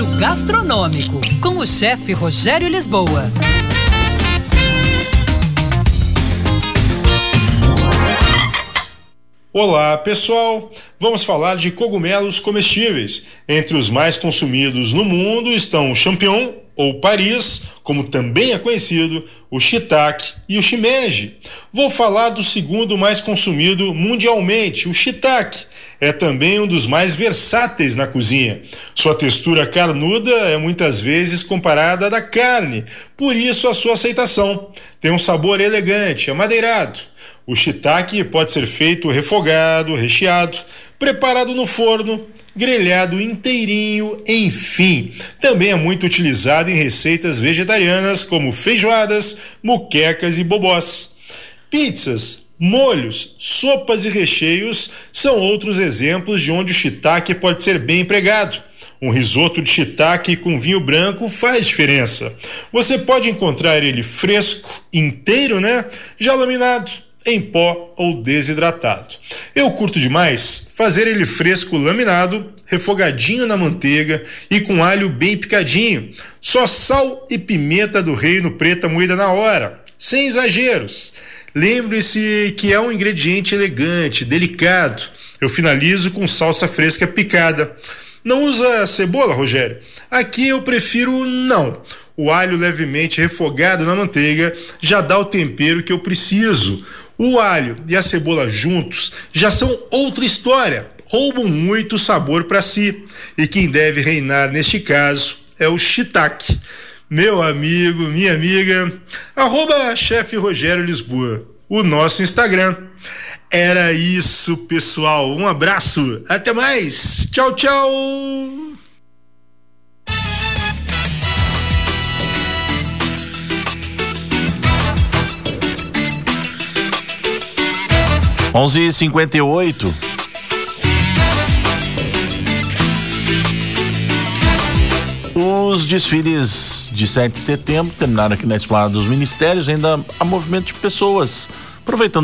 gastronômico com o chefe Rogério Lisboa. Olá, pessoal! Vamos falar de cogumelos comestíveis. Entre os mais consumidos no mundo estão o champignon, ou Paris, como também é conhecido, o shiitake e o shimeji. Vou falar do segundo mais consumido mundialmente, o shiitake. É também um dos mais versáteis na cozinha. Sua textura carnuda é muitas vezes comparada à da carne, por isso a sua aceitação. Tem um sabor elegante, amadeirado. O shiitake pode ser feito refogado, recheado, preparado no forno, grelhado inteirinho, enfim. Também é muito utilizado em receitas vegetarianas como feijoadas, muquecas e bobós. Pizzas, molhos, sopas e recheios são outros exemplos de onde o shiitake pode ser bem empregado. Um risoto de shiitake com vinho branco faz diferença. Você pode encontrar ele fresco, inteiro, né? Já laminado em pó ou desidratado. Eu curto demais fazer ele fresco laminado, refogadinho na manteiga e com alho bem picadinho. Só sal e pimenta do reino preta moída na hora, sem exageros. Lembre-se que é um ingrediente elegante, delicado. Eu finalizo com salsa fresca picada. Não usa cebola, Rogério? Aqui eu prefiro não. O alho levemente refogado na manteiga já dá o tempero que eu preciso. O alho e a cebola juntos já são outra história, roubam muito sabor para si. E quem deve reinar neste caso é o shiitake. Meu amigo, minha amiga, arroba chefe Rogério Lisboa, o nosso Instagram. Era isso, pessoal. Um abraço, até mais. Tchau, tchau. 11:58. Os desfiles de 7 de setembro terminaram aqui na Esplanada dos Ministérios, ainda há movimento de pessoas. Aproveitando